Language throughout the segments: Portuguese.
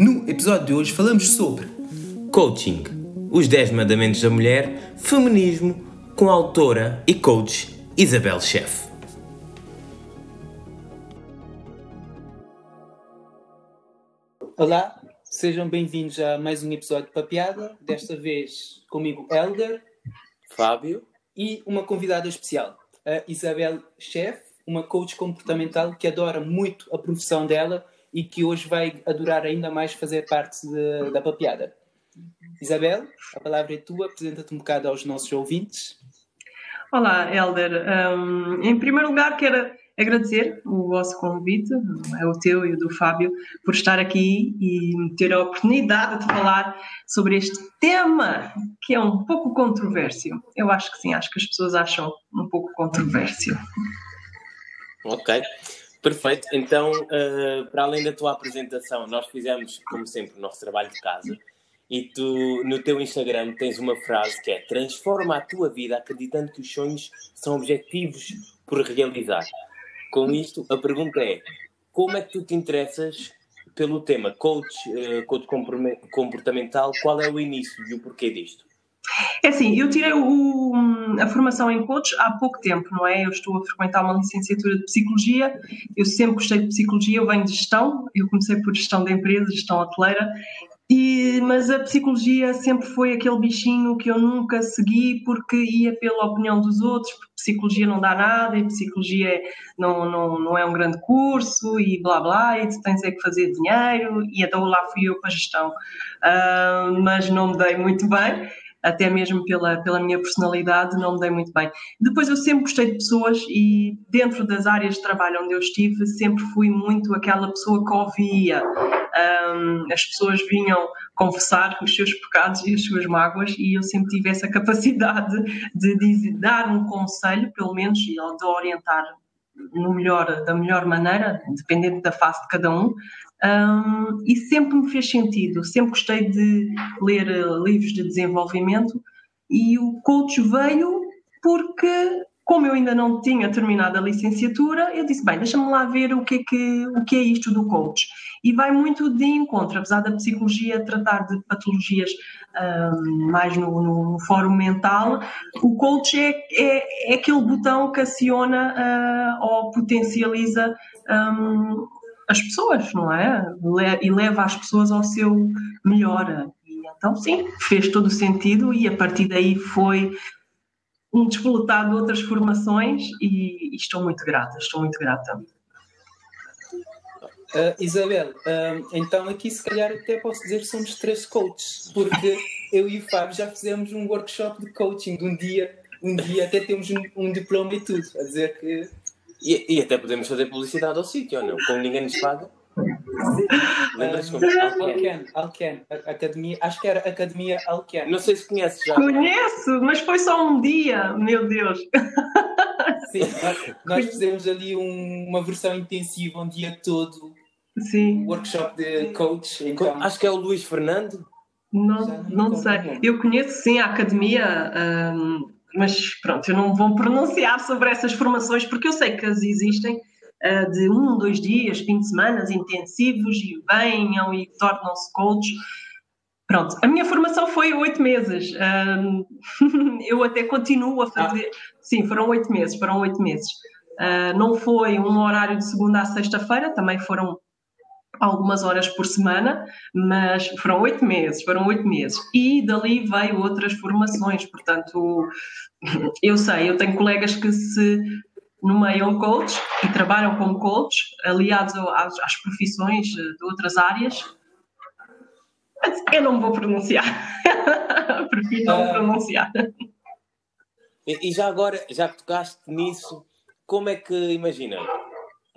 No episódio de hoje falamos sobre coaching, os 10 mandamentos da mulher, feminismo, com a autora e coach Isabel Chef. Olá, sejam bem-vindos a mais um episódio de Papiada, desta vez comigo Elder, Fábio e uma convidada especial, a Isabel Chef, uma coach comportamental que adora muito a profissão dela e que hoje vai adorar ainda mais fazer parte de, da papiada. Isabel, a palavra é tua, apresenta-te um bocado aos nossos ouvintes. Olá, Helder. Um, em primeiro lugar, quero agradecer o vosso convite, é o teu e o do Fábio, por estar aqui e ter a oportunidade de falar sobre este tema que é um pouco controvérsio. Eu acho que sim, acho que as pessoas acham um pouco controvérsio. Ok. Perfeito. Então, uh, para além da tua apresentação, nós fizemos, como sempre, o nosso trabalho de casa. E tu, no teu Instagram, tens uma frase que é: Transforma a tua vida acreditando que os sonhos são objetivos por realizar. Com isto, a pergunta é: como é que tu te interessas pelo tema coach, uh, coach comportamental? Qual é o início e o porquê disto? É assim, eu tirei o, a formação em coach há pouco tempo, não é? Eu estou a frequentar uma licenciatura de psicologia, eu sempre gostei de psicologia, eu venho de gestão, eu comecei por gestão de empresas, gestão hoteleira, e, mas a psicologia sempre foi aquele bichinho que eu nunca segui porque ia pela opinião dos outros, porque psicologia não dá nada e psicologia não, não, não é um grande curso e blá blá, e tu tens é que fazer dinheiro, e então lá fui eu para a gestão. Uh, mas não me dei muito bem até mesmo pela, pela minha personalidade, não me dei muito bem. Depois eu sempre gostei de pessoas e dentro das áreas de trabalho onde eu estive, sempre fui muito aquela pessoa que ouvia. Um, as pessoas vinham confessar os seus pecados e as suas mágoas e eu sempre tive essa capacidade de, de dar um conselho, pelo menos, e de orientar no melhor, da melhor maneira, dependendo da fase de cada um, um, e sempre me fez sentido. Sempre gostei de ler uh, livros de desenvolvimento e o coach veio porque, como eu ainda não tinha terminado a licenciatura, eu disse: bem, deixa-me lá ver o que, é que, o que é isto do coach. E vai muito de encontro, apesar da psicologia tratar de patologias um, mais no, no, fórum mental, o coach é, é, é aquele botão que aciona uh, ou potencializa um, as pessoas, não é? E leva as pessoas ao seu melhor. E então, sim, fez todo o sentido e a partir daí foi um despoletar de outras formações e, e, estou muito grata, estou muito grata. Uh, Isabel, uh, então aqui se calhar até posso dizer que somos três coaches, porque eu e o Fábio já fizemos um workshop de coaching de um dia, um dia até temos um, um diploma e tudo, a dizer que e, e até podemos fazer publicidade ao sítio, ou não? Como ninguém nos paga. Lembras-te como? Alken, Alken, Academia, acho que era Academia Alken. Não sei se conheces já. Conheço, mas foi só um dia, meu Deus. Sim, nós, nós fizemos ali um, uma versão intensiva, um dia todo. Sim. Um workshop de coach. Então... Acho que é o Luís Fernando. Não, não, não sei. Eu conheço sim a academia. Um, mas pronto, eu não vou pronunciar sobre essas formações porque eu sei que as existem uh, de um, dois dias, fim de semana intensivos e venham e tornam-se coaches. Pronto, a minha formação foi oito meses. Uh, eu até continuo a fazer. Ah. Sim, foram oito meses, foram oito meses. Uh, não foi um horário de segunda a sexta-feira, também foram algumas horas por semana, mas foram oito meses, foram oito meses. E dali veio outras formações, portanto, eu sei, eu tenho colegas que se nomeiam coach e trabalham como coach, aliados às, às profissões de outras áreas, mas eu não vou pronunciar. Prefiro não uh, pronunciar. E, e já agora, já que tocaste nisso, como é que, imagina,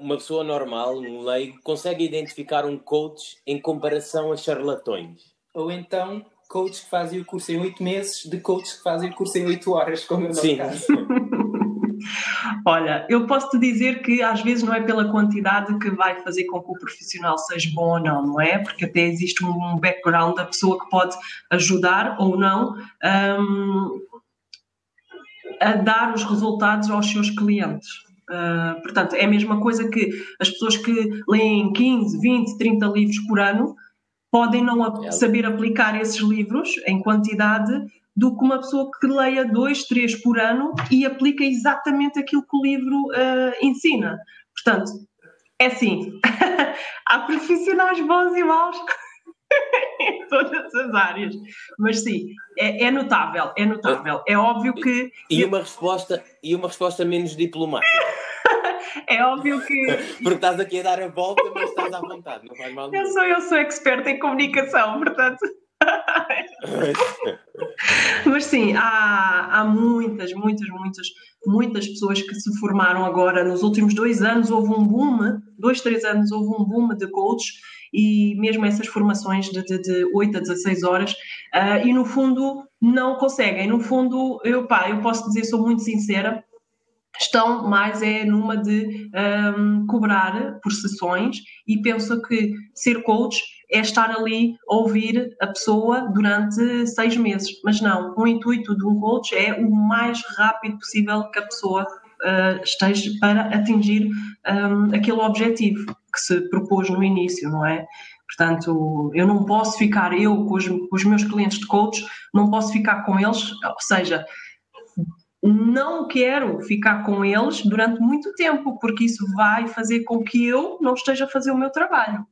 uma pessoa normal, um leigo, consegue identificar um coach em comparação a charlatões? Ou então, coaches que fazem o curso em oito meses de coaches que fazem o curso em oito horas, como eu Sim. caso. Olha, eu posso te dizer que às vezes não é pela quantidade que vai fazer com que o profissional seja bom ou não, não é? Porque até existe um background da pessoa que pode ajudar ou não um, a dar os resultados aos seus clientes. Uh, portanto, é a mesma coisa que as pessoas que leem 15, 20, 30 livros por ano podem não saber aplicar esses livros em quantidade do que uma pessoa que leia dois, três por ano e aplica exatamente aquilo que o livro uh, ensina. Portanto, é assim, há profissionais bons e maus em todas as áreas. Mas sim, é, é, notável, é notável. É óbvio que. E uma resposta, e uma resposta menos diplomática. É óbvio que. Porque estás aqui a dar a volta, mas estás à vontade, não faz mal. Eu sou, eu sou experta em comunicação, portanto. Mas sim, há, há muitas, muitas, muitas, muitas pessoas que se formaram agora. Nos últimos dois anos houve um boom, dois, três anos houve um boom de coaches e mesmo essas formações de, de, de 8 a 16 horas uh, e no fundo não conseguem. No fundo, eu, pá, eu posso dizer, sou muito sincera, estão mais é numa de um, cobrar por sessões e penso que ser coach é estar ali a ouvir a pessoa durante seis meses. Mas não, o intuito de um coach é o mais rápido possível que a pessoa uh, esteja para atingir um, aquele objetivo que se propôs no início, não é? Portanto, eu não posso ficar, eu com os, com os meus clientes de coach, não posso ficar com eles, ou seja, não quero ficar com eles durante muito tempo, porque isso vai fazer com que eu não esteja a fazer o meu trabalho.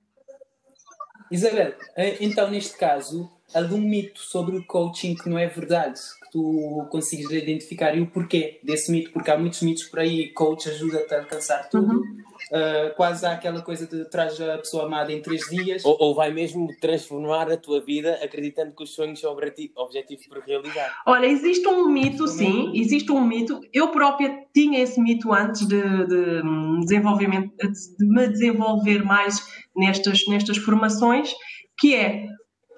Isabel, eh, então neste caso, algum mito sobre o coaching que não é verdade, que tu consigas identificar e o porquê desse mito, porque há muitos mitos por aí, coach ajuda-te a alcançar tudo, uhum. Uh, quase há aquela coisa de traz a pessoa amada em três dias. Ou, ou, vai mesmo transformar a tua vida acreditando que os sonhos são objetivos por realizar. Olha, existe um mito, sim, existe um mito. Eu própria tinha esse mito antes de, de, desenvolvimento, de me desenvolver mais nestas, nestas formações, que é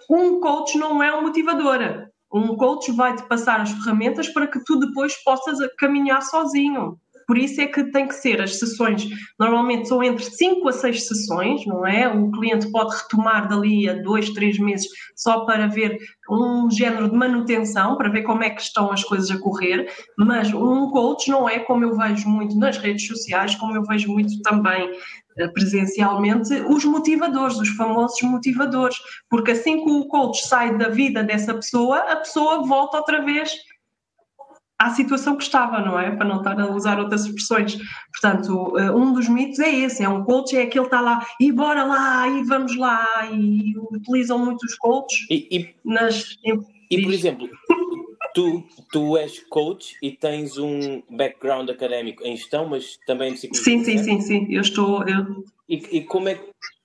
um coach não é um motivador. Um coach vai-te passar as ferramentas para que tu depois possas caminhar sozinho. Por isso é que tem que ser as sessões, normalmente são entre 5 a 6 sessões, não é? O cliente pode retomar dali a 2, 3 meses só para ver um género de manutenção, para ver como é que estão as coisas a correr, mas um coach não é como eu vejo muito nas redes sociais, como eu vejo muito também eh, presencialmente, os motivadores, os famosos motivadores, porque assim que o coach sai da vida dessa pessoa, a pessoa volta outra vez à situação que estava, não é? Para não estar a usar outras expressões. Portanto, eh, um dos mitos é esse, é um coach, é aquele que está lá, e bora lá, e vamos lá, e utilizam muitos coaches e, e, nas... E, por exemplo, tu, tu és coach e tens um background académico em gestão, mas também em psicologia. Sim, sim, sim, sim, eu estou... Eu... E, e como é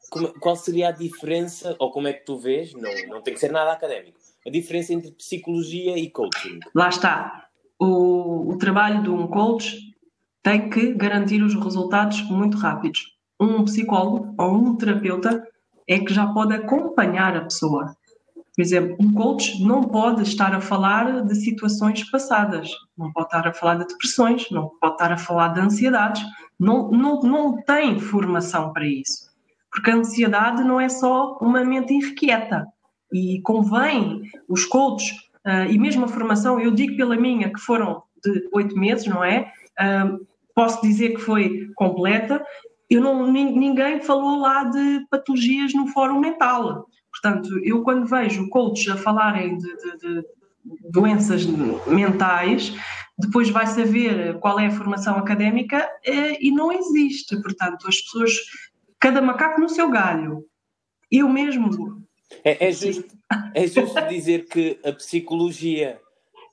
como, qual seria a diferença, ou como é que tu vês, não, não tem que ser nada académico, a diferença entre psicologia e coaching? Lá está o, o trabalho de um coach tem que garantir os resultados muito rápidos. Um psicólogo ou um terapeuta é que já pode acompanhar a pessoa. Por exemplo, um coach não pode estar a falar de situações passadas, não pode estar a falar de depressões, não pode estar a falar de ansiedades, não, não, não tem formação para isso. Porque a ansiedade não é só uma mente irrequieta. E convém os coaches Uh, e mesmo a formação, eu digo pela minha que foram de oito meses, não é? Uh, posso dizer que foi completa. Eu não, ninguém falou lá de patologias no fórum mental. Portanto, eu quando vejo coaches a falarem de, de, de doenças mentais, depois vai saber qual é a formação académica eh, e não existe. Portanto, as pessoas, cada macaco no seu galho. Eu mesmo. É, é justo, é justo dizer que a psicologia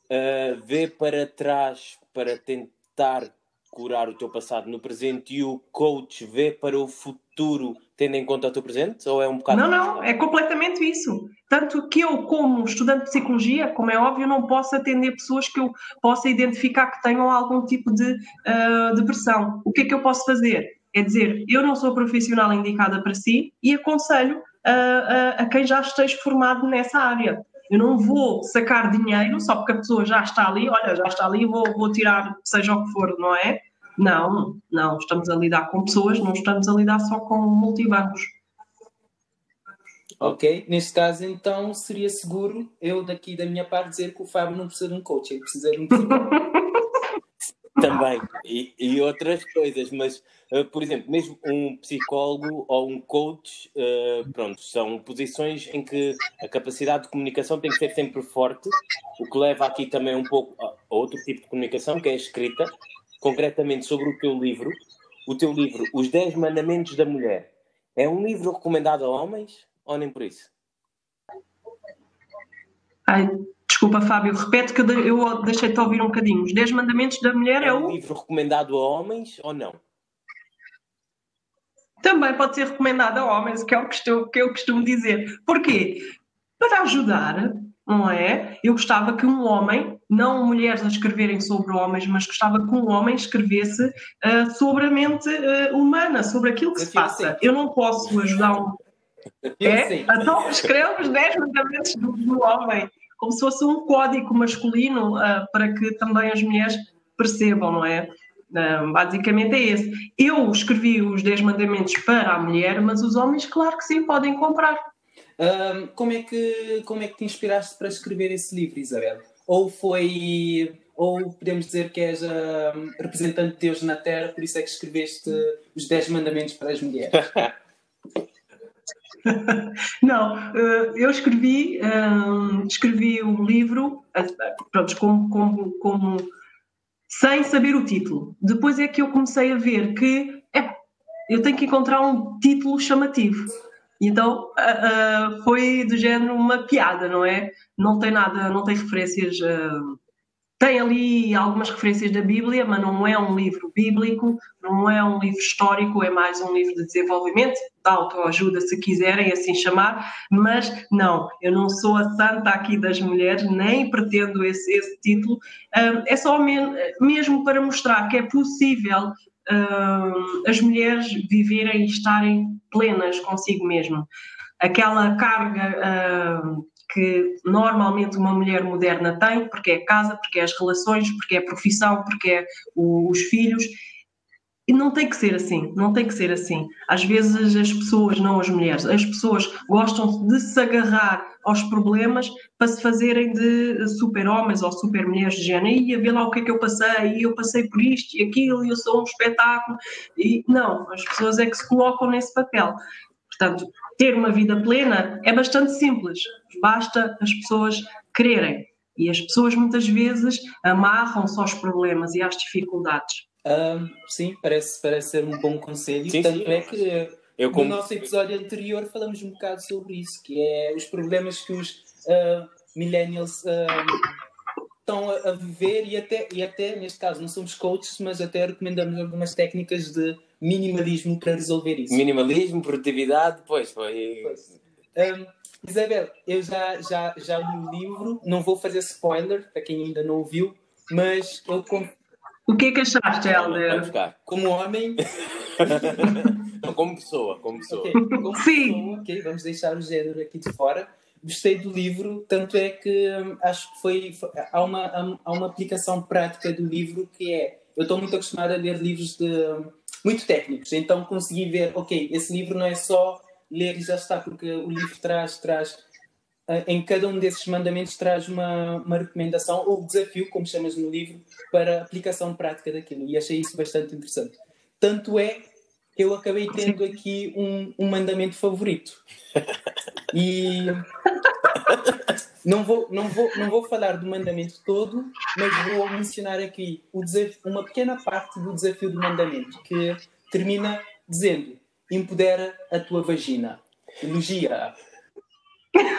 uh, vê para trás para tentar curar o teu passado no presente e o coach vê para o futuro tendo em conta o teu presente? Ou é um bocado. Não, não, é completamente isso. Tanto que eu, como estudante de psicologia, como é óbvio, não posso atender pessoas que eu possa identificar que tenham algum tipo de uh, depressão. O que é que eu posso fazer? É dizer, eu não sou profissional indicada para si e aconselho a, a, a quem já esteja formado nessa área. Eu não vou sacar dinheiro só porque a pessoa já está ali, olha, já está ali, vou, vou tirar seja o que for, não é? Não, não, estamos a lidar com pessoas, não estamos a lidar só com multibancos. Ok, neste caso então seria seguro eu daqui da minha parte dizer que o Fábio não precisa de um coach, ele precisa de um psicólogo. Também, e, e, outras coisas, mas, uh, por exemplo, mesmo um psicólogo ou um coach, uh, pronto, são posições em que a capacidade de comunicação tem que ser sempre forte, o que leva aqui também um pouco a outro tipo de comunicação, que é a escrita, concretamente sobre o teu livro. O teu livro, Os 10 Mandamentos da Mulher, é um livro recomendado a homens ou nem por isso? Ai, Desculpa, Fábio, repete que eu deixei-te ouvir um bocadinho. Os 10 mandamentos da mulher é, é um. um livro recomendado a homens ou não? Também pode ser recomendado a homens, que é o que, estou, que eu costumo dizer. Porquê? Para ajudar, não é? Eu gostava que um homem, não mulheres a escreverem sobre homens, mas gostava que um homem escrevesse uh, sobre a mente uh, humana, sobre aquilo que eu se passa. Assim. Eu não posso ajudar um. é? Então escreve os 10 mandamentos do homem como se fosse um código masculino uh, para que também as mulheres percebam, não é? Uh, basicamente é esse. Eu escrevi os 10 mandamentos para a mulher, mas os homens, claro que sim, podem comprar. Uh, como, é que, como é que te inspiraste para escrever esse livro, Isabel? Ou foi. Ou podemos dizer que és a representante de Deus na Terra, por isso é que escreveste os 10 mandamentos para as mulheres? Não, eh, eu escrevi, eh, escrevi o livro eh, pronto, como, como, como, sem saber o título. Depois é que eu comecei a ver que é, eu tenho que encontrar um título chamativo. Então foi do género uma piada, não é? Não tem nada, não tem referências tem ali algumas referências da Bíblia, mas não é um livro bíblico, não é um livro histórico, é mais um livro de desenvolvimento, de autoajuda, se quiserem assim chamar, mas não, eu não sou a santa aqui das mulheres, nem pretendo esse, esse título, é só mesmo para mostrar que é possível as mulheres viverem e estarem plenas consigo mesmo. Aquela carga que normalmente uma mulher moderna tem, porque é a casa, porque é as relações, porque é a profissão, porque é o, os filhos. E não tem que ser assim, não tem que ser assim. Às vezes as pessoas, não as mulheres, as pessoas gostam de se agarrar aos problemas para se fazerem de super-homens ou super-mulheres de género. E ver lá o que é que eu passei, e eu passei por isto e aquilo, e eu sou um espetáculo. E não, as pessoas é que se colocam nesse papel. Portanto, ter uma vida plena é bastante simples, basta as pessoas quererem. E as pessoas muitas vezes amarram-se aos problemas e às dificuldades. Um, sim, parece, parece ser um bom conselho. Sim, Tanto sim. é que eu, como... no nosso episódio anterior falamos um bocado sobre isso, que é os problemas que os uh, millennials uh, estão a, a, viver e até, e até, neste caso, não somos coaches, mas até recomendamos algumas técnicas de minimalismo para resolver isso. Minimalismo, produtividade, pois foi. Pois. Um, Isabel, eu já, já, já li o livro, não vou fazer spoiler para quem ainda não ouviu, mas eu. Com... O que é que achaste, Helder? Como homem. não, como pessoa, como pessoa. Okay, como Sim. Pessoa, okay, vamos deixar o género aqui de fora. Gostei do livro, tanto é que hum, acho que foi. Há uma, há uma aplicação prática do livro que é. Eu estou muito acostumado a ler livros de hum, muito técnicos. Então consegui ver, ok, esse livro não é só ler e já está, porque o livro traz, traz eh, em cada um desses mandamentos traz uma, uma recomendação ou desafio, como chamas no livro, para aplicação prática daquilo. E achei isso bastante interessante. Tanto é que eu acabei tendo aqui um, um mandamento favorito. E não vou, não, vou, não vou falar do mandamento todo, mas vou mencionar aqui o desafio, uma pequena parte do desafio do mandamento, que termina dizendo: empodera a tua vagina, elogia-a.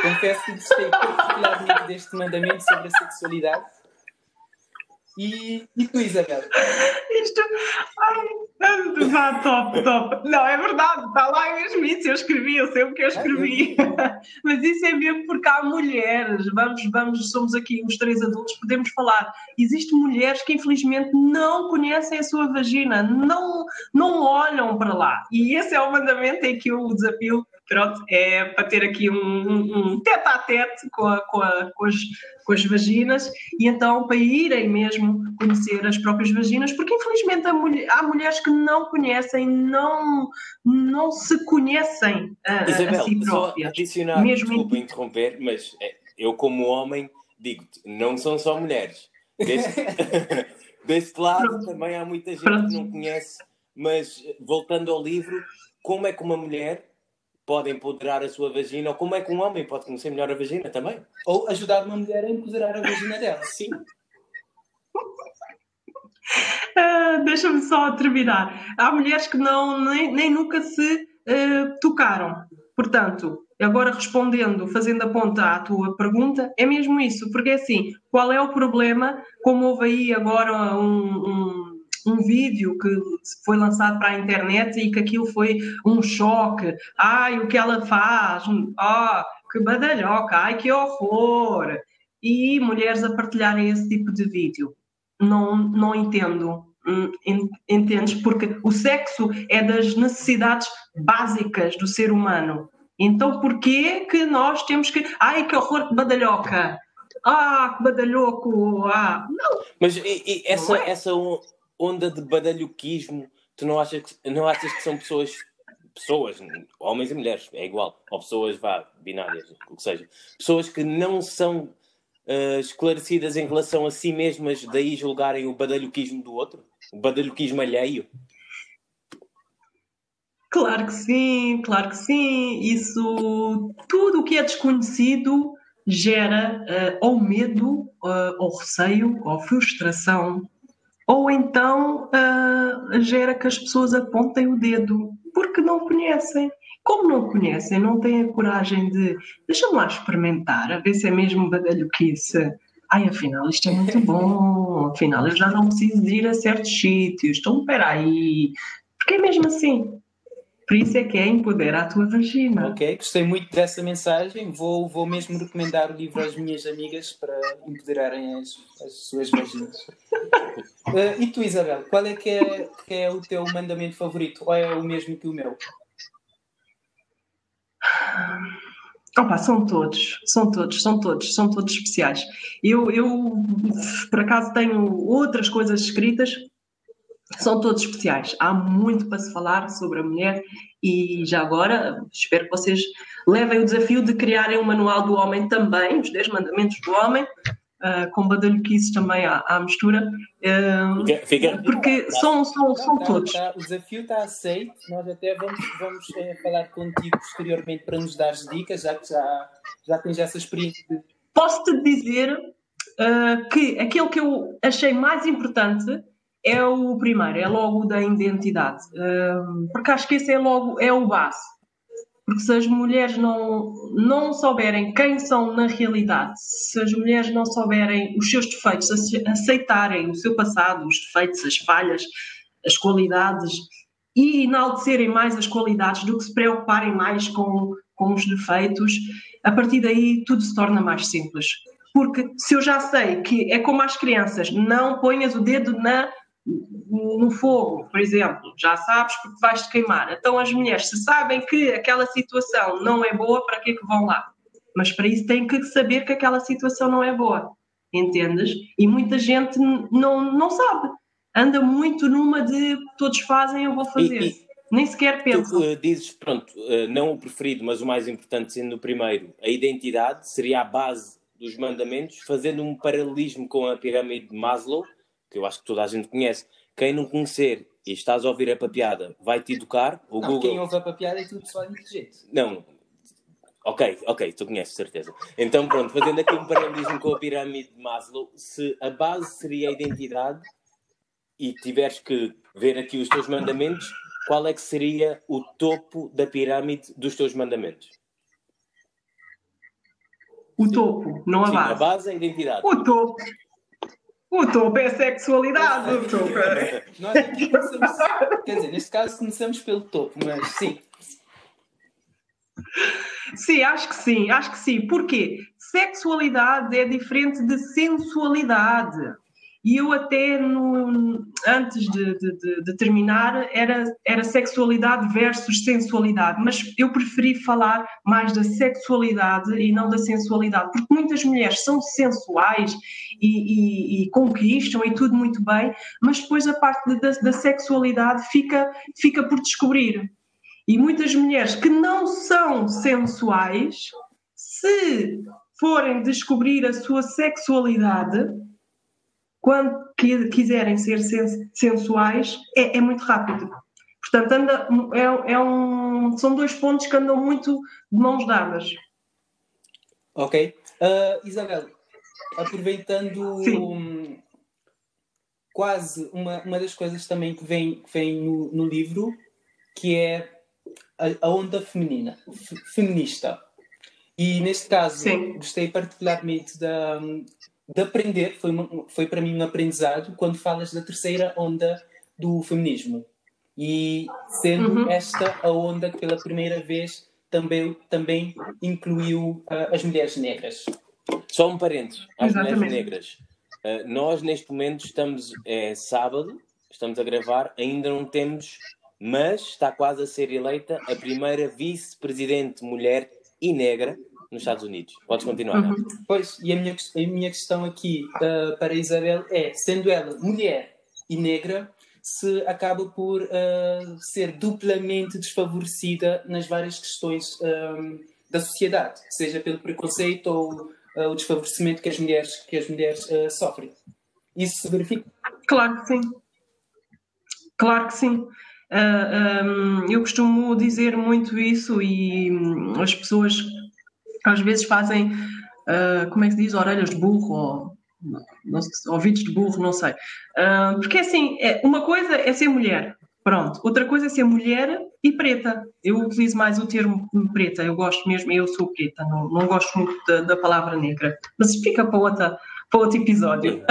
Confesso que gostei particularmente deste mandamento sobre a sexualidade e, e tu, Isabel? Isto. Ai, vá, top, top. Não, é verdade, está lá mesmo isso. Eu escrevi, eu sei o que eu escrevi. Mas isso é mesmo porque há mulheres. Vamos, vamos, somos aqui os três adultos, podemos falar. Existem mulheres que infelizmente não conhecem a sua vagina, não, não olham para lá. E esse é o mandamento em que o desafio pronto, é para ter aqui um, um, um tete a tete com, a, com, a, com, as, com as vaginas e então para irem mesmo conhecer as próprias vaginas, porque infelizmente há, mulher, há mulheres que não conhecem, não, não se conhecem a, Isabel, a si próprias. Adicionar, mesmo desculpa em... interromper, mas é, eu como homem digo-te, não são só mulheres. Desde, Deste lado também há muita gente Pronto. que não conhece, mas voltando ao livro, como é que uma mulher pode empoderar a sua vagina, ou como é que um homem pode conhecer melhor a vagina também? Ou ajudar uma mulher a empoderar a vagina dela. Sim. Uh, Deixa-me só terminar. Há mulheres que não, nem, nem nunca se uh, tocaram. Portanto, agora respondendo, fazendo a ponta à tua pergunta, é mesmo isso, porque é assim, qual é o problema? Como houve aí agora um, um, um vídeo que foi lançado para a internet e que aquilo foi um choque. Ai, o que ela faz? Ah, que badalhoca, ai, que horror! E mulheres a partilharem esse tipo de vídeo não, não entendo. Hum, entendes? Porque o sexo é das necessidades básicas do ser humano. Então, porquê que nós temos que. Ai, que horror de badalhoca! Ah, que badalhoco! Ah, não! Mas e, e essa, é? essa onda de badalhoquismo, tu não achas que, não achas que são pessoas. Pessoas, homens e mulheres, é igual, ou pessoas vá, binárias, o que seja, pessoas que não são uh, esclarecidas em relação a si mesmas, daí julgarem o badalhoquismo do outro? O badalhoquismo alheio? Claro que sim, claro que sim. Isso, tudo o que é desconhecido gera uh, ou medo, uh, ou receio, ou frustração, ou então uh, gera que as pessoas apontem o dedo porque não conhecem. Como não conhecem, não têm a coragem de deixa-me lá experimentar, a ver se é mesmo badalhoquice. Ai, afinal, isto é muito bom, afinal, eu já não preciso de ir a certos sítios, então espera aí. Porque é mesmo assim. Por isso é que é empoderar a tua vagina. Ok, gostei muito dessa mensagem. Vou, vou mesmo recomendar o livro às minhas amigas para empoderarem as, as suas vaginas. uh, e tu, Isabel, qual é que, é que é o teu mandamento favorito? Ou é o mesmo que o meu? Opa, são todos, são todos, são todos, são todos especiais. Eu, eu, por acaso, tenho outras coisas escritas, são todos especiais. Há muito para se falar sobre a mulher e já agora espero que vocês levem o desafio de criarem um manual do homem também, os 10 mandamentos do homem, uh, com badalhoquices também à, à mistura, uh, fica, fica, porque tá, são, são, tá, são tá, todos. Tá, o desafio está aceito, nós até vamos, vamos é, falar contigo posteriormente para nos dar dicas, já que já, já tens essa experiência. Posso-te dizer uh, que aquele que eu achei mais importante é o primeiro, é logo da identidade, porque acho que esse é logo é o base porque se as mulheres não, não souberem quem são na realidade, se as mulheres não souberem os seus defeitos, aceitarem o seu passado, os defeitos, as falhas, as qualidades e enaltecerem mais as qualidades do que se preocuparem mais com, com os defeitos, a partir daí tudo se torna mais simples. Porque se eu já sei que é como as crianças, não ponhas o dedo na no fogo, por exemplo, já sabes porque vais te queimar. Então as mulheres, se sabem que aquela situação não é boa, para que é que vão lá? Mas para isso têm que saber que aquela situação não é boa, entendes? E muita gente não, não sabe. Anda muito numa de todos fazem, eu vou fazer. E, e, Nem sequer pensa. Tu uh, dizes, pronto, uh, não o preferido, mas o mais importante sendo o primeiro, a identidade seria a base dos mandamentos, fazendo um paralelismo com a pirâmide de Maslow, que eu acho que toda a gente conhece. Quem não conhecer e estás a ouvir a papiada vai te educar. O não, Google... Quem ouve a papiada é tudo pessoal inteligente. Não. Ok, ok, tu conheces, certeza. Então, pronto, fazendo aqui um paralelismo com a pirâmide de Maslow, se a base seria a identidade e tiveres que ver aqui os teus mandamentos, qual é que seria o topo da pirâmide dos teus mandamentos? O topo, não a Sim, base. A base é a identidade. O topo. O topo é sexualidade. O topo é... Nós aqui começamos, quer dizer, neste caso começamos pelo topo, mas sim. Sim, acho que sim, acho que sim. Porquê? Sexualidade é diferente de sensualidade. E eu até, no, antes de, de, de, terminar, era, era sexualidade versus sensualidade, mas eu preferi falar mais da sexualidade e não da sensualidade, porque muitas mulheres são sensuais e, e, e conquistam e tudo muito bem, mas depois a parte da, da sexualidade fica, fica por descobrir. E muitas mulheres que não são sensuais, se forem descobrir a sua sexualidade, quando quiserem ser sensuais, é, é muito rápido. Portanto, anda, é, é, um, são dois pontos que andam muito de mãos dadas. Ok. Uh, Isabel, aproveitando um, quase uma, uma das coisas também que vem, que vem no, no livro, que é a, a onda feminina, feminista. E neste caso, Sim. gostei particularmente da, de aprender, foi, uma, foi para mim um aprendizado quando falas da terceira onda do feminismo. E sendo uhum. esta a onda que pela primeira vez também, também incluiu uh, as mulheres negras. Só um parênteses, as mulheres negras. Uh, nós neste momento estamos, é sábado, estamos a gravar, ainda não temos, mas está quase a ser eleita a primeira vice-presidente mulher e negra nos Estados Unidos. Podes continuar. Uhum. Pois, e a minha, a minha questão aqui uh, para a Isabel é, sendo ela mulher e negra, se acaba por uh, ser duplamente desfavorecida nas várias questões um, da sociedade, seja pelo preconceito ou uh, o desfavorecimento que as mulheres, que as mulheres sofrem. Isso se verifica? Claro que sim. Claro que sim. Uh, um, eu costumo dizer muito isso e um, as pessoas às vezes fazem, uh, como é que se diz, orelhas de burro ou não, ouvidos de burro, não sei. Uh, porque assim, é, uma coisa é ser mulher, pronto. Outra coisa é ser mulher e preta. Eu utilizo mais o termo preta, eu gosto mesmo, eu sou preta, não, não gosto muito da, da palavra negra. Mas fica para, outra, para outro episódio.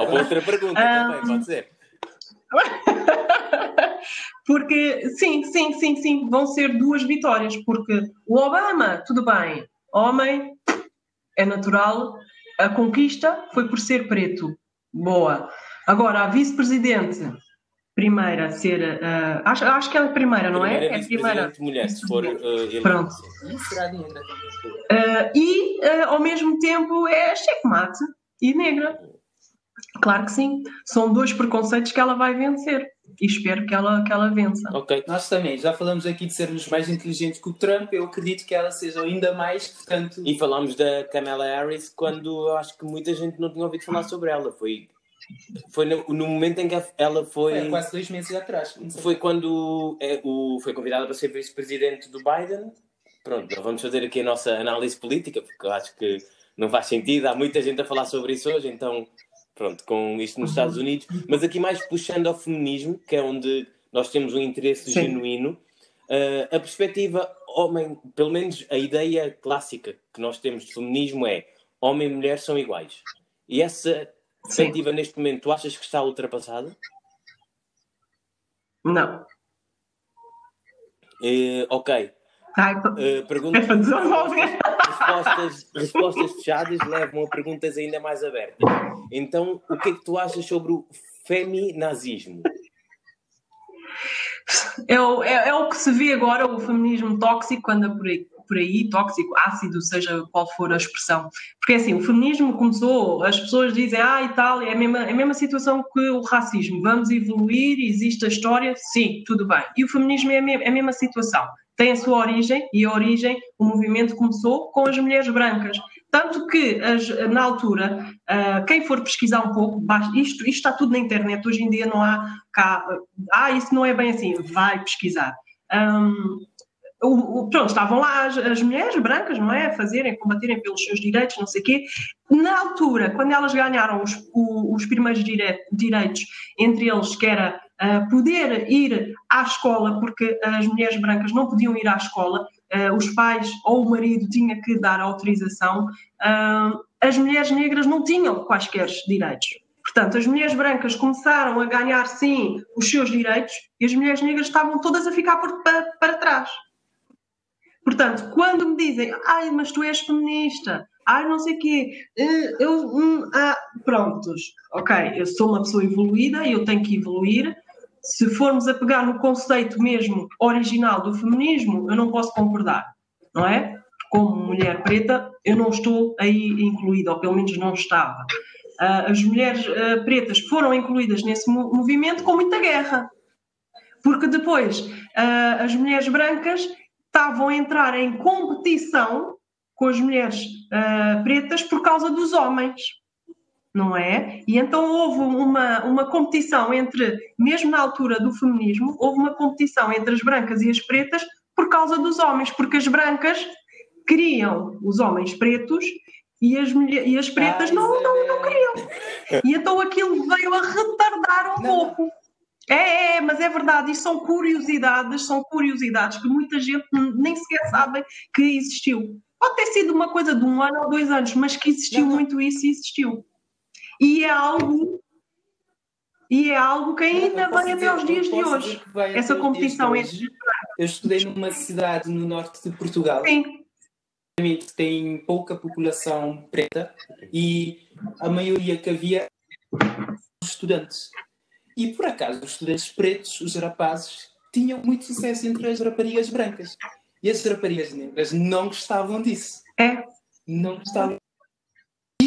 Ou para outra pergunta também, pode ser. porque sim, sim, sim, sim, vão ser duas vitórias, porque o Obama, tudo bem, homem, é natural, a conquista foi por ser preto. Boa. Agora, a vice-presidente, primeira a ser. Uh, acho, acho que é a primeira, não é? É a primeira. mulher, se for. Uh, Pronto. Uh, e, ao mesmo tempo, é checkmate e negra. Claro que sim. São dois preconceitos que ela vai vencer e espero que ela, que ela vença. Ok, nós também já falamos aqui de sermos mais inteligentes que o Trump, eu acredito que ela seja ainda mais, portanto. E falámos da Kamala Harris quando eu acho que muita gente não tinha ouvido falar sobre ela. Foi, foi no, no momento em que ela foi. Foi quase dois meses atrás. Foi quando é, o, foi convidada para ser vice-presidente do Biden. Pronto, não vamos fazer aqui a nossa análise política, porque eu acho que não faz sentido. Há muita gente a falar sobre isso hoje, então pronto, com isto nos Estados Unidos, mas aqui mais puxando ao feminismo, que é onde nós temos um interesse Sim. genuíno. Uh, a perspectiva homem, pelo menos a ideia clássica que nós temos de feminismo é homem e mulher são iguais. E essa perspectiva Sim. neste momento, tu achas que está ultrapassada? Não. Uh, ok. Ai, uh, perguntas, respostas, respostas fechadas levam a perguntas ainda mais abertas. Então, o que é que tu achas sobre o feminazismo? É o, é, é o que se vê agora, o feminismo tóxico anda por aí, por aí, tóxico, ácido, seja qual for a expressão. Porque assim, o feminismo começou, as pessoas dizem, ah, e tal, é a mesma, é a mesma situação que o racismo, vamos evoluir, existe a história, sim, tudo bem. E o feminismo é a, mesma, é a mesma situação tem a sua origem e a origem, o movimento começou com as mulheres brancas. Tanto que, as, na altura, uh, quem for pesquisar um pouco, isto, isto está tudo na internet, hoje em dia não há cá, ah, isso não é bem assim, vai pesquisar. Um, o, o, pronto, estavam lá as, as, mulheres brancas, não é? A fazerem, combaterem pelos seus direitos, não sei o quê. Na altura, quando elas ganharam os, o, os primeiros direitos, entre eles que era poder ir à escola, porque as mulheres brancas não podiam ir à escola, uh, os pais ou o marido tinha que dar autorização, uh, as mulheres negras não tinham quaisquer direitos. Portanto, as mulheres brancas começaram a ganhar, sim, os seus direitos e as mulheres negras estavam todas a ficar por, para, para trás. Portanto, quando me dizem, ai, mas tu és feminista, ai, não sei o quê, eh, eu, hum, ah, prontos, ok, eu sou uma pessoa evoluída, eu tenho que evoluir. Se formos a pegar no conceito mesmo original do feminismo, eu não posso concordar, não é? Como mulher preta, eu não estou aí incluída, ou pelo menos não estava. Uh, as mulheres uh, pretas foram incluídas nesse movimento com muita guerra, porque depois uh, as mulheres brancas estavam a entrar em competição com as mulheres pretas por causa dos homens. Não é? E então houve uma, uma competição entre, mesmo na altura do feminismo, houve uma competição entre as brancas e as pretas por causa dos homens, porque as brancas queriam os homens pretos e as, mulher, e as pretas ah, não, não, não queriam. E então aquilo veio a retardar um não. pouco. É, é, mas é verdade, isto são curiosidades, são curiosidades que muita gente nem sequer sabe que existiu. Pode ter sido uma coisa de um ano ou dois anos, mas que existiu não, muito isso e existiu. E é algo e é algo que ainda vai até aos dias de hoje. Essa competição entre. Eu estudei numa cidade no norte de Portugal. Sim. Tem pouca população preta e a maioria que havia estudantes. E por acaso, os estudantes pretos, os rapazes, tinham muito sucesso entre as raparigas brancas. E as raparigas negras não gostavam disso. É. Não gostavam.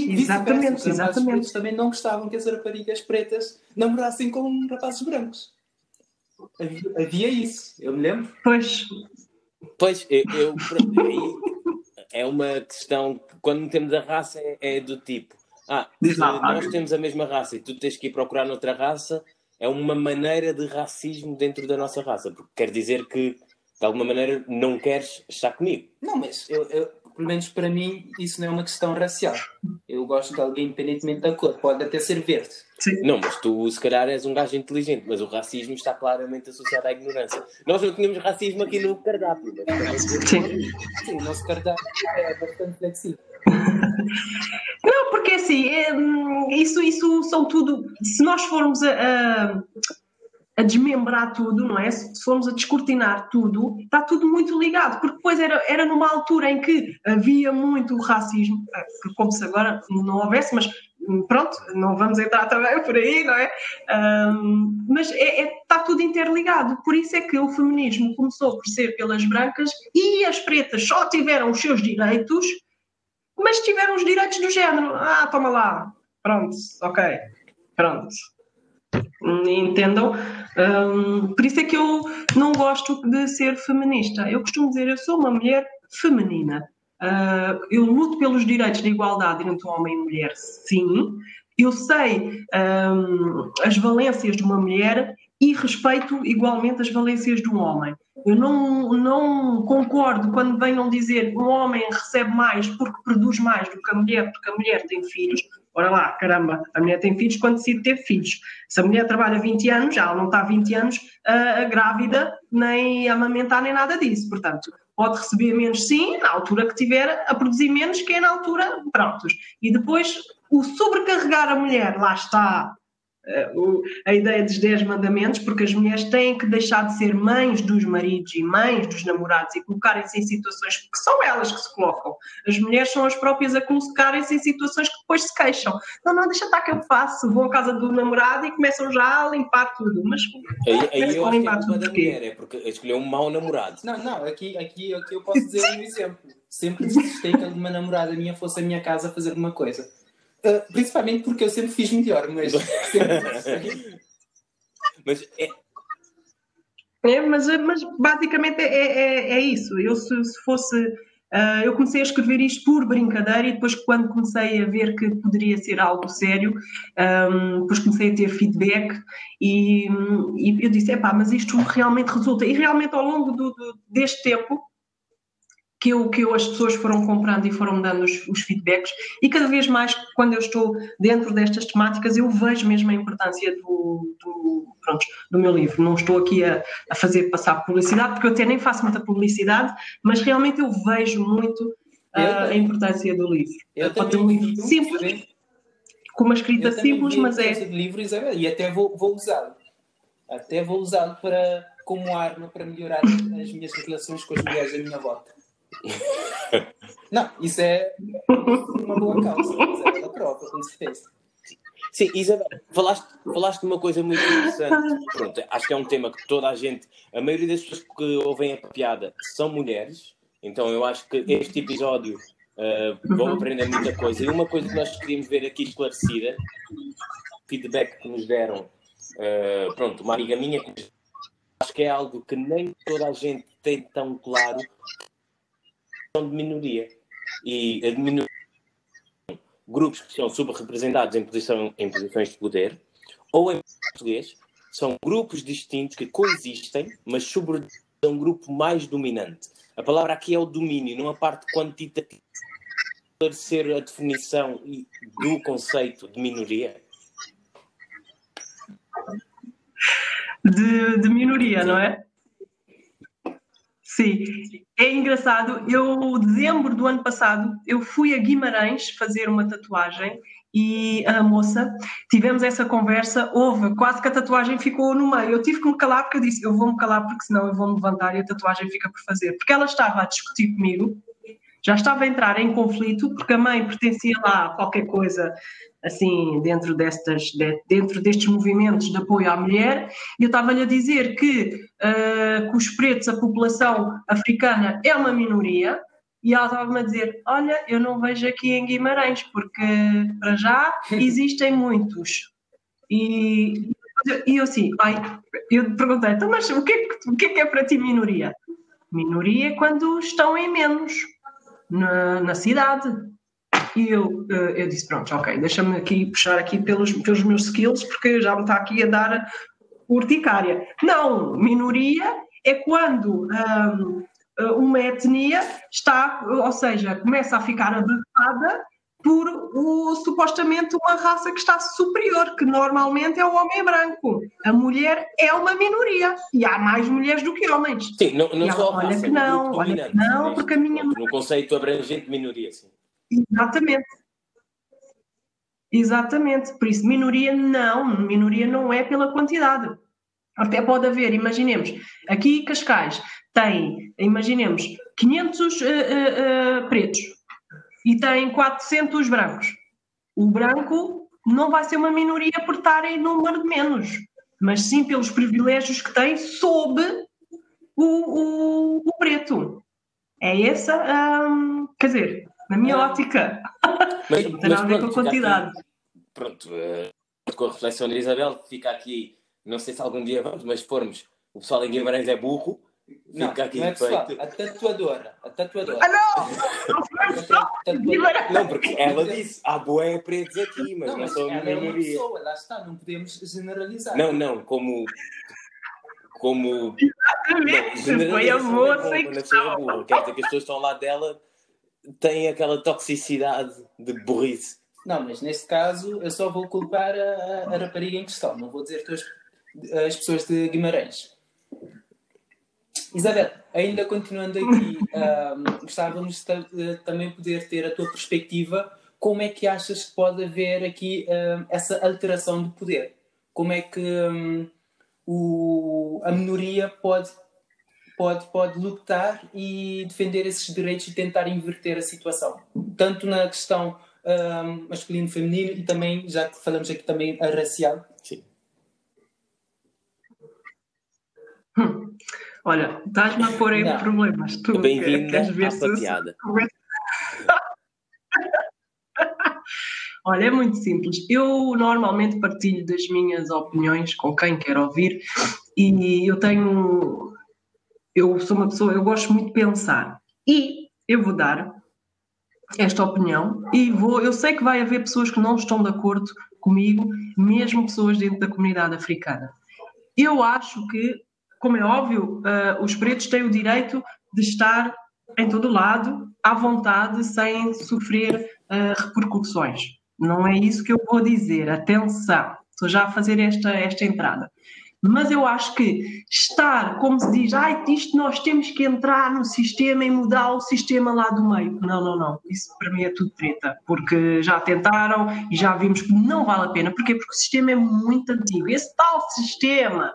E exatamente, os exatamente. também não gostavam que as raparigas pretas namorassem com rapazes brancos. Havia, havia isso, eu me lembro. Pois. Pois, eu, eu é uma questão, quando metemos a raça, é, é do tipo: ah, se nós temos a mesma raça e tu tens que ir procurar noutra raça, é uma maneira de racismo dentro da nossa raça, porque quer dizer que de alguma maneira não queres estar comigo. Não, mas eu, eu, pelo menos para mim isso não é uma questão racial. Eu gosto de alguém independentemente da cor, pode até ser verde. Sim. Não, mas tu se calhar és um gajo inteligente, mas o racismo está claramente associado à ignorância. Nós não tínhamos racismo aqui no cardápio. Mas... Sim. Sim, o nosso cardápio é bastante flexível. Não, porque assim, é, hum, isso, isso são tudo. Se nós formos a, a, a, desmembrar tudo, não é? Se formos a descortinar tudo, está tudo muito ligado, porque depois era, era numa altura em que havia muito racismo, eh, como se agora não houvesse, mas hum, pronto, não vamos entrar também por aí, não é? Um, mas está é, é, tá tudo interligado, por isso é que o feminismo começou por ser pelas brancas e as pretas só tiveram os seus direitos mas tiveram os direitos do género. Ah, toma lá. Pronto, ok. Pronto. Entendam? Um, por isso é que eu não gosto de ser feminista. Eu costumo dizer, eu sou uma mulher feminina. Uh, eu luto pelos direitos de igualdade entre homem e mulher, sim. Eu sei um, as valências de uma mulher e respeito igualmente as valências de um homem. Eu não, não concordo quando venham dizer um homem recebe mais porque produz mais do que a mulher, porque a mulher tem filhos. Ora lá, caramba, a mulher tem filhos quando decide ter filhos. Se a mulher trabalha 20 anos, já ela não está 20 anos uh, grávida, nem a amamentar, nem nada disso. Portanto, pode receber menos sim, na altura que tiver a produzir menos, que é na altura, prontos. E depois, o sobrecarregar a mulher, lá está, a ideia dos 10 mandamentos, porque as mulheres têm que deixar de ser mães dos maridos e mães dos namorados e colocarem-se em situações que são elas que se colocam. As mulheres são as próprias a colocarem-se em situações que depois se queixam. Não, não, deixa estar que eu faço. Vou à casa do namorado e começam já a limpar tudo. Mas aí, aí eu acho limpar que é tudo da mulher, é porque escolheu um mau namorado. Não, não, aqui, aqui, aqui eu posso dizer um exemplo. Sempre desistei que uma namorada minha fosse a minha casa fazer uma coisa Uh, principalmente porque eu sempre fiz melhor, mas. mas é... É, mas, mas basicamente é, é, é isso. Eu, se, se fosse. Uh, eu comecei a escrever isto por brincadeira e depois, quando comecei a ver que poderia ser algo sério, um, depois comecei a ter feedback e, e eu disse: é pá, mas isto realmente resulta. E realmente, ao longo do, do, deste tempo, que eu, que eu, as pessoas foram comprando e foram dando os, os, feedbacks e cada vez mais quando eu estou dentro destas temáticas eu vejo mesmo a importância do, do, pronto, do meu livro. Não estou aqui a, a, fazer passar publicidade porque eu até nem faço muita publicidade, mas realmente eu vejo muito uh, a importância do livro. Eu Pode ter um livro simples, com uma escrita simples, mas é... De livro, Isabel, e até vou, vou usá-lo. Até vou usá-lo para como arma para melhorar as minhas relações com as mulheres da minha volta. Não, isso é uma boa causa, mas é prova, com certeza. Sim, Isabel, falaste, falaste de uma coisa muito interessante. Pronto, acho que é um tema que toda a gente, a maioria das pessoas que ouvem a piada são mulheres, então eu acho que este episódio uh, vão aprender muita coisa. E uma coisa que nós queríamos ver aqui esclarecida, feedback que nos deram, uh, pronto, uma amiga minha, acho que é algo que nem toda a gente tem tão claro, de minoria. E a minoria grupos que são subrepresentados em, posição, em posições de poder, ou em português, são grupos distintos que coexistem, mas sobre um grupo mais dominante. A palavra aqui é o domínio, não a parte quantitativa ser a definição do conceito de minoria? De, de minoria, não é? Sim, é engraçado. Eu, dezembro do ano passado, eu fui a Guimarães fazer uma tatuagem e a moça, tivemos essa conversa, houve, quase que a tatuagem ficou no meio. Eu tive que me calar porque eu disse, eu vou-me calar porque senão eu vou-me levantar e a tatuagem fica por fazer. Porque ela estava a discutir comigo, já estava a entrar em conflito, porque a mãe pertencia lá a qualquer coisa assim, dentro, destas, de, dentro destes movimentos de apoio à mulher, e eu estava-lhe a dizer que, uh, que os pretos, a população africana é uma minoria, e ela estava-me a dizer: Olha, eu não vejo aqui em Guimarães, porque para já existem muitos. E, e eu assim, ai, eu perguntei: então, mas o que, é o que é que é para ti minoria? Minoria é quando estão em menos na, na cidade. E eu, eh, eu disse, pronto, ok, deixa-me aqui puxar aqui pelos, pelos meus skills, porque já me está aqui a dar urticária. Não, minoria é quando um, uma etnia está, ou seja, começa a ficar abafada por o, supostamente uma raça que está superior, que normalmente é o homem branco. A mulher é uma minoria e há mais mulheres do que homens. Sim, não, não só olha que não, olha que não, porque a minha no conceito abrangente de minoria, sim. Exatamente. Exatamente. Por isso, minoria não, minoria não é pela quantidade. Até pode haver, imaginemos, aqui Cascais tem, imaginemos, 500 uh, uh, uh, pretos e tem 400 brancos. O branco não vai ser uma minoria por estar em número de menos, mas sim pelos privilégios que tem sob o, o, o preto. É essa, um, quer dizer, na minha ótica. Mas, não tem nada a ver com a quantidade. Aqui, pronto, uh, com a reflexão de Isabel, fica aqui, não sei se algum dia vamos, mas formos, o pessoal em Guimarães é burro, não, fica aqui não é pessoal, a tatuadora, a tatuadora. Ah, não! não, porque ela disse, há boé pretos aqui, mas não, não são a maioria. É uma pessoa, lá está, não podemos generalizar. Não, não, como como. Exatamente, não, foi a moça em questão. Quer dizer que as pessoas estão lá dela têm aquela toxicidade de burrice. Não, mas neste caso eu só vou culpar a, a rapariga em questão, não vou dizer as, as pessoas de Guimarães. Isabel, ainda continuando aqui, um, gostávamos de também poder ter a tua perspectiva. Como é que achas que pode haver aqui um, essa alteração de poder? Como é que um, o, a minoria pode pode, pode lutar e defender esses direitos e tentar inverter a situação. Tanto na questão um, masculino-feminino e também, já que falamos aqui também, a racial. Sim. Hum. Olha, estás-me a pôr em problemas. Tu Bem-vinda à papiada. Olha, é muito simples. Eu normalmente partilho das minhas opiniões com quem quer ouvir e eu tenho eu sou uma pessoa, eu gosto muito de pensar. E eu vou dar esta opinião e vou, eu sei que vai haver pessoas que não estão de acordo comigo, mesmo pessoas dentro da comunidade africana. Eu acho que, como é óbvio, uh, os pretos têm o direito de estar em todo lado, à vontade, sem sofrer uh, repercussões. Não é isso que eu vou dizer. Atenção, estou já a fazer esta, esta entrada. Mas eu acho que estar, como se diz, ah, isto nós temos que entrar no sistema e mudar o sistema lá do meio. Não, não, não. Isso para mim é tudo treta, porque já tentaram e já vimos que não vale a pena. Porquê? Porque o sistema é muito antigo. Esse tal sistema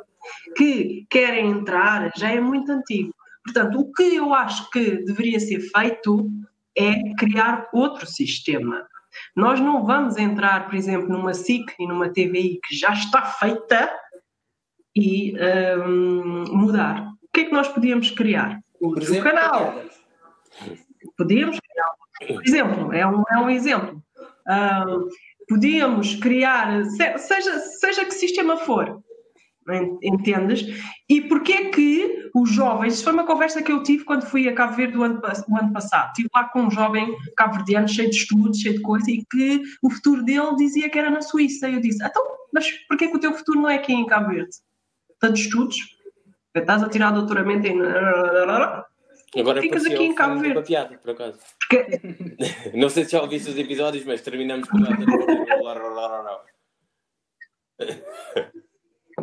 que querem entrar já é muito antigo. Portanto, o que eu acho que deveria ser feito é criar outro sistema. Nós não vamos entrar, por exemplo, numa SIC e numa TVI que já está feita e um, mudar. O que é que nós podíamos criar? O, o canal. Podíamos criar. Por exemplo, é um, é um exemplo. Um, podíamos criar, seja, seja que sistema for, entendes? E porquê que os jovens, isso foi uma conversa que eu tive quando fui a Cabo Verde o ano, o ano passado, estive lá com um jovem cabo-verdiano cheio de estudos, cheio de coisa, e que o futuro dele dizia que era na Suíça. E eu disse, então, mas porquê que o teu futuro não é aqui em Cabo Verde? Tantos estudos, estás a tirar doutoramento em... Agora Ficas aqui em Cabo Verde. Piada, por acaso. Porque... não sei se já ouviste os episódios, mas terminamos com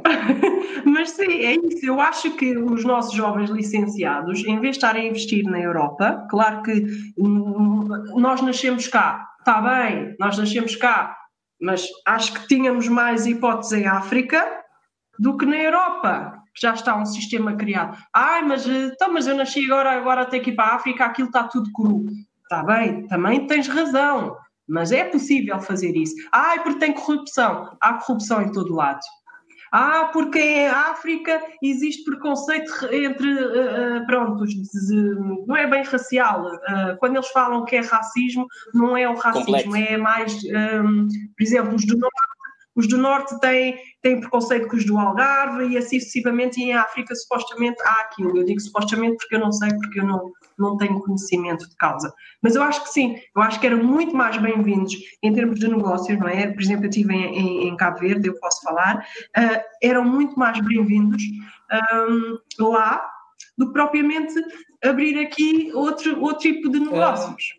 Mas sim, é isso. Eu acho que os nossos jovens licenciados, em vez de estarem a investir na Europa, claro que hum, nós nascemos cá, está bem, nós nascemos cá, mas acho que tínhamos mais hipóteses em África do que na Europa. Já está um sistema criado. Ai, mas, então, mas eu nasci agora, agora tenho que ir para a África, aquilo está tudo cru. Está bem, também tens razão, mas é possível fazer isso. Ai, porque tem corrupção. Há corrupção em todo lado. Ah, porque em África existe preconceito entre, uh, pronto, não é bem racial. Uh, quando eles falam que é racismo, não é o racismo, Complexo. é mais, um, por exemplo, os do Norte, os do Norte têm, têm preconceito com os do Algarve e assim sucessivamente, e em África supostamente há aquilo. Eu digo supostamente porque eu não sei, porque eu não, não tenho conhecimento de causa. Mas eu acho que sim, eu acho que eram muito mais bem-vindos em termos de negócios, não é? Por exemplo, eu estive em, em, em Cabo Verde, eu posso falar, uh, eram muito mais bem-vindos um, lá do que propriamente abrir aqui outro, outro tipo de negócios.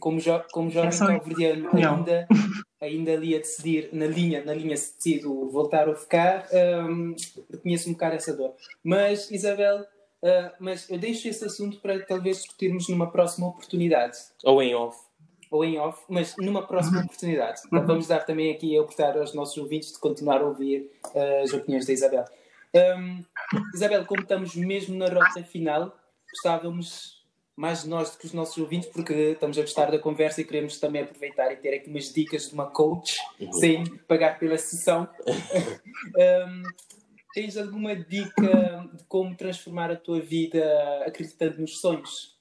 como, jo, como jovem é cabo-verdiano ainda, ainda ali a decidir, na linha, na linha se decido voltar ou ficar, um, reconheço um bocado essa dor. Mas, Isabel, Uh, mas eu deixo esse assunto para talvez discutirmos numa próxima oportunidade. Ou em off. Ou em off, mas numa próxima Uhum. oportunidade. Então, vamos dar também aqui a oportunidade aos nossos ouvintes de continuar a ouvir uh, as opiniões da Isabel. Um, Isabel, como estamos mesmo na rota final, gostávamos mais de nós do que os nossos ouvintes, porque estamos a gostar da conversa e queremos também aproveitar e ter aqui umas dicas de uma coach, Uhum. sem pagar pela sessão. um, tens alguma dica de como transformar a tua vida acreditando nos sonhos?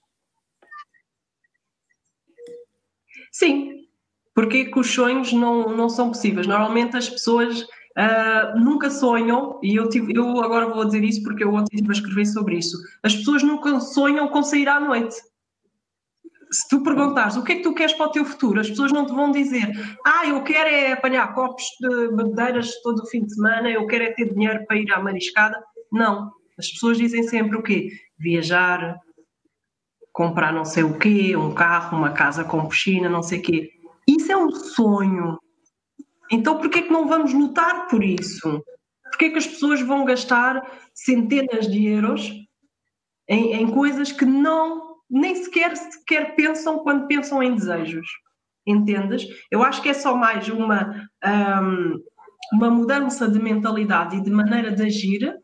Sim, porque que os sonhos não, não são possíveis. Normalmente as pessoas uh, nunca sonham, e eu, tive, eu agora vou dizer isso porque eu ontem estive a escrever sobre isso. As pessoas nunca sonham com sair à noite. Se tu perguntares o que é que tu queres para o teu futuro, as pessoas não te vão dizer ah, eu quero é apanhar copos de bandeiras todo o fim de semana, eu quero é ter dinheiro para ir à mariscada. Não. As pessoas dizem sempre o quê? Viajar, comprar não sei o quê, um carro, uma casa com piscina, não sei o quê. Isso é um sonho. Então por que é que não vamos lutar por isso? Por que é que as pessoas vão gastar centenas de euros em, em coisas que não nem sequer, sequer pensam quando pensam em desejos? Entendes? Eu acho que é só mais uma, um, uma mudança de mentalidade e de maneira de agir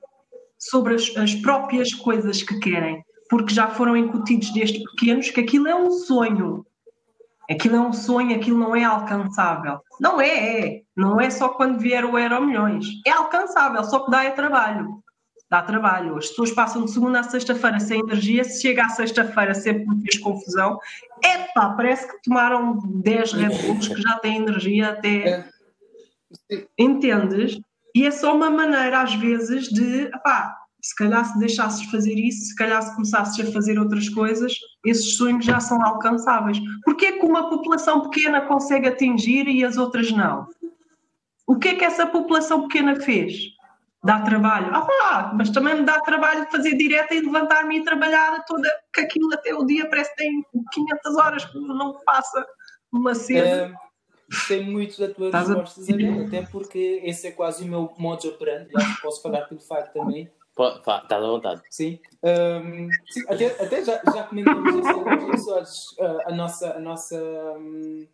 sobre as, as próprias coisas que querem porque já foram incutidos desde pequenos que aquilo é um sonho. Aquilo é um sonho, aquilo não é alcançável. Não é, é. Não é só quando vier o Euro Milhões. É alcançável, só que dá é trabalho. Dá trabalho. As pessoas passam de segunda a sexta-feira sem energia, se chega à sexta-feira sempre fez confusão. Epá, parece que tomaram 10 Red Bulls que já têm energia até. Entendes? E é só uma maneira, às vezes, de. Epá, se calhar se deixasses fazer isso, se calhar se começasses a fazer outras coisas, esses sonhos já são alcançáveis. Porquê que uma população pequena consegue atingir e as outras não? O que é que essa população pequena fez? Dá trabalho. Ah, mas também me dá trabalho fazer direta e levantar-me e trabalhar toda, que aquilo até o dia parece que tem 500 horas, que não passa uma cena. Gostei muito da tua Estás resposta, Isabel, até porque esse é quase o meu modo acho que posso falar pelo facto também. Está à vontade. Sim. Um, sim até, até já, já comentamos isso alguns episódios. Uh, a nossa, a nossa, um,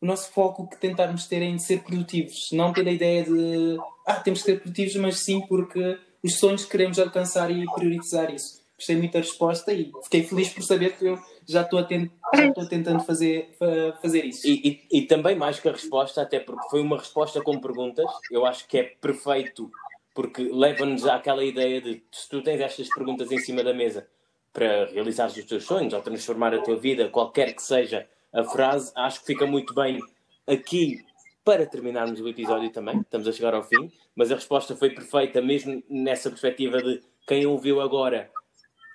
o nosso foco que tentarmos ter é em ser produtivos. Não pela ideia de ah, temos que ser produtivos, mas sim porque os sonhos que queremos alcançar e priorizar isso. Gostei muito da resposta e fiquei feliz por saber que eu já estou, a tent, já estou tentando fazer, fazer isso. E, e, e também mais que a resposta, até porque foi uma resposta com perguntas, eu acho que é perfeito porque leva-nos àquela ideia de se tu tens estas perguntas em cima da mesa para realizar os teus sonhos ou transformar a tua vida, qualquer que seja a frase, acho que fica muito bem aqui para terminarmos o episódio também. Estamos a chegar ao fim, mas a resposta foi perfeita, mesmo nessa perspectiva de quem ouviu agora.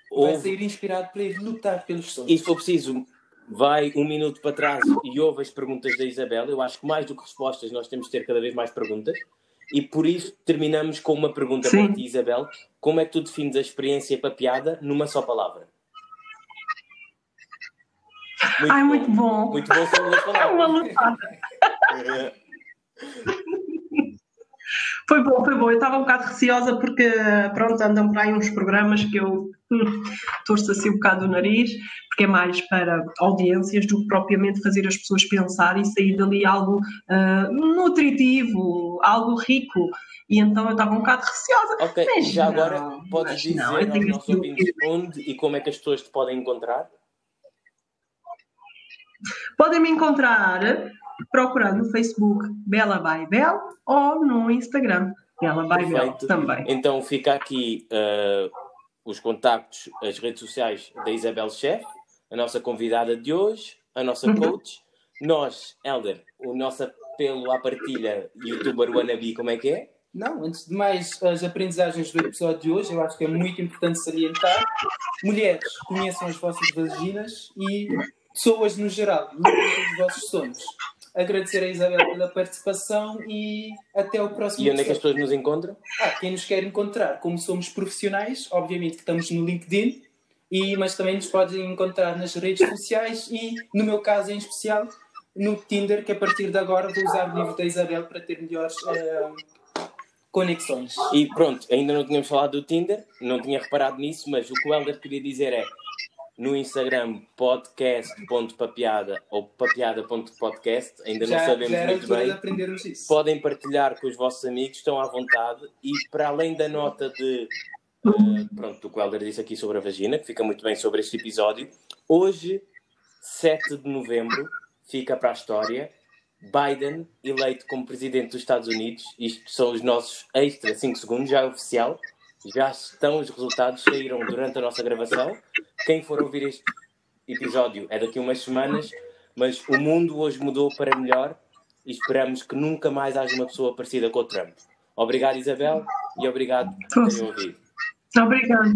Ouve... Vai sair inspirado para ir lutar pelos sonhos. E se for preciso, vai um minuto para trás e ouve as perguntas da Isabel. Eu acho que mais do que respostas, nós temos de ter cada vez mais perguntas. E por isso terminamos com uma pergunta Sim. para ti, Isabel. Como é que tu defines a experiência papiada numa só palavra? Muito Ai, bom. muito bom. Muito bom sobre duas palavras. uma lutada. Foi bom, foi bom. Eu estava um bocado receosa porque, pronto, andam por aí uns programas que eu hum, torço assim um bocado o nariz, porque é mais para audiências do que propriamente fazer as pessoas pensar e sair dali algo uh, nutritivo, algo rico. E então eu estava um bocado receosa. Ok, mas já não, agora podes dizer não, aos nossos ouvintes onde e como é que as pessoas te podem encontrar? Podem me encontrar procurando no Facebook Bela by Bel ou no Instagram Bela by Bel também. Então fica aqui uh, os contactos, as redes sociais da Isabel Chef, a nossa convidada de hoje, a nossa uhum. coach. Nós, Elder, o nosso apelo à partilha, youtuber wannabe, como é que é? Não, antes de mais, as aprendizagens do episódio de hoje, eu acho que é muito importante salientar. Mulheres, conheçam as vossas vaginas e pessoas no geral, lutem pelos vossos sonhos agradecer a Isabel pela participação e até o próximo E onde é que as pessoas nos encontram? Ah, quem nos quer encontrar, como somos profissionais, obviamente que estamos no LinkedIn, e, mas também nos podem encontrar nas redes sociais e, no meu caso em especial, no Tinder, que a partir de agora vou usar o livro da Isabel para ter melhores uh, conexões. E pronto, ainda não tínhamos falado do Tinder, não tinha reparado nisso, mas o que o Helder queria dizer é no Instagram podcast.papiada ou papiada.podcast, ainda já, não sabemos já muito bem. Podem partilhar com os vossos amigos, estão à vontade. E para além da nota de. Uh, pronto, o que o Helder disse aqui sobre a vagina, que fica muito bem sobre este episódio. Hoje, 7 de novembro, fica para a história. Biden eleito como presidente dos Estados Unidos. Isto são os nossos extra 5 segundos, já é oficial. Já estão os resultados, saíram durante a nossa gravação. Quem for ouvir este episódio é daqui a umas semanas, mas o mundo hoje mudou para melhor e esperamos que nunca mais haja uma pessoa parecida com o Trump. Obrigado, Isabel, e obrigado por terem ouvido. Obrigado.